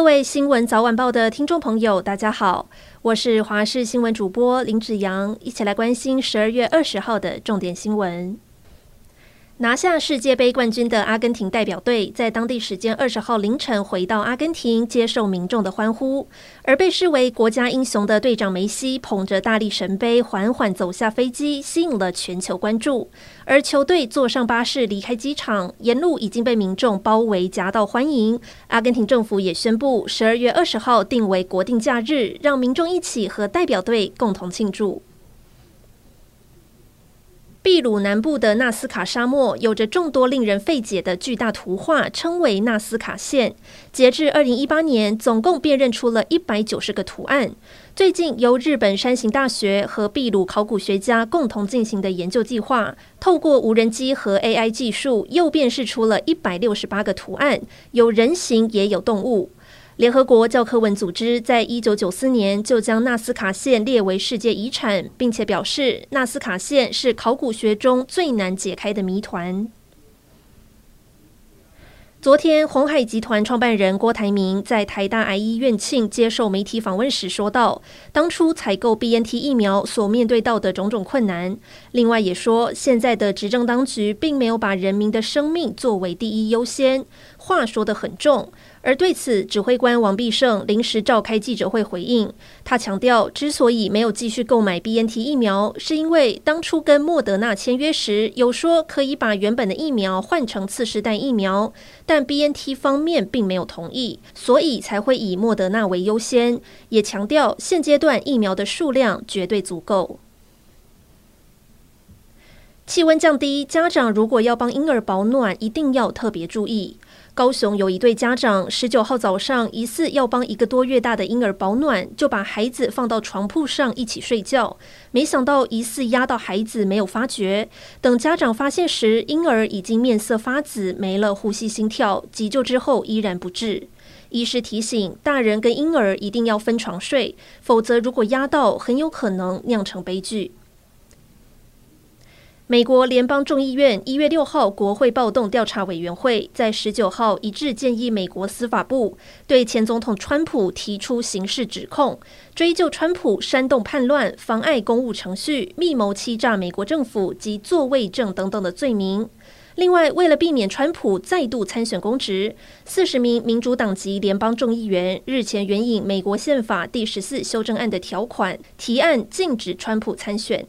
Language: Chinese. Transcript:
各位新闻早晚报的听众朋友，大家好，我是华视新闻主播林子阳，一起来关心十二月二十号的重点新闻。拿下世界杯冠军的阿根廷代表队，在当地时间二十号凌晨回到阿根廷，接受民众的欢呼。而被视为国家英雄的队长梅西，捧着大力神杯缓缓走下飞机，吸引了全球关注。而球队坐上巴士离开机场，沿路已经被民众包围夹道欢迎。阿根廷政府也宣布，十二月二十号定为国定假日，让民众一起和代表队共同庆祝。秘鲁南部的纳斯卡沙漠有着众多令人费解的巨大图画，称为纳斯卡线。截至二零一八年，总共辨认出了一百九十个图案。最近，由日本山形大学和秘鲁考古学家共同进行的研究计划，透过无人机和 AI 技术，又辨识出了一百六十八个图案，有人形也有动物。联合国教科文组织在一九九四年就将纳斯卡线列为世界遗产，并且表示纳斯卡线是考古学中最难解开的谜团。昨天，鸿海集团创办人郭台铭在台大癌医院庆接受媒体访问时说道：“当初采购 BNT 疫苗所面对到的种种困难。”另外也说，现在的执政当局并没有把人民的生命作为第一优先，话说得很重。而对此，指挥官王必胜临时召开记者会回应。他强调，之所以没有继续购买 BNT 疫苗，是因为当初跟莫德纳签约时，有说可以把原本的疫苗换成次世代疫苗，但 BNT 方面并没有同意，所以才会以莫德纳为优先。也强调，现阶段疫苗的数量绝对足够。气温降低，家长如果要帮婴儿保暖，一定要特别注意。高雄有一对家长，十九号早上疑似要帮一个多月大的婴儿保暖，就把孩子放到床铺上一起睡觉，没想到疑似压到孩子，没有发觉。等家长发现时，婴儿已经面色发紫，没了呼吸心跳，急救之后依然不治。医师提醒大人跟婴儿一定要分床睡，否则如果压到，很有可能酿成悲剧。美国联邦众议院一月六号国会暴动调查委员会在十九号一致建议美国司法部对前总统川普提出刑事指控，追究川普煽动叛乱、妨碍公务程序、密谋欺诈美国政府及作伪证等等的罪名。另外，为了避免川普再度参选公职，四十名民主党籍联邦众议员日前援引美国宪法第十四修正案的条款，提案禁止川普参选。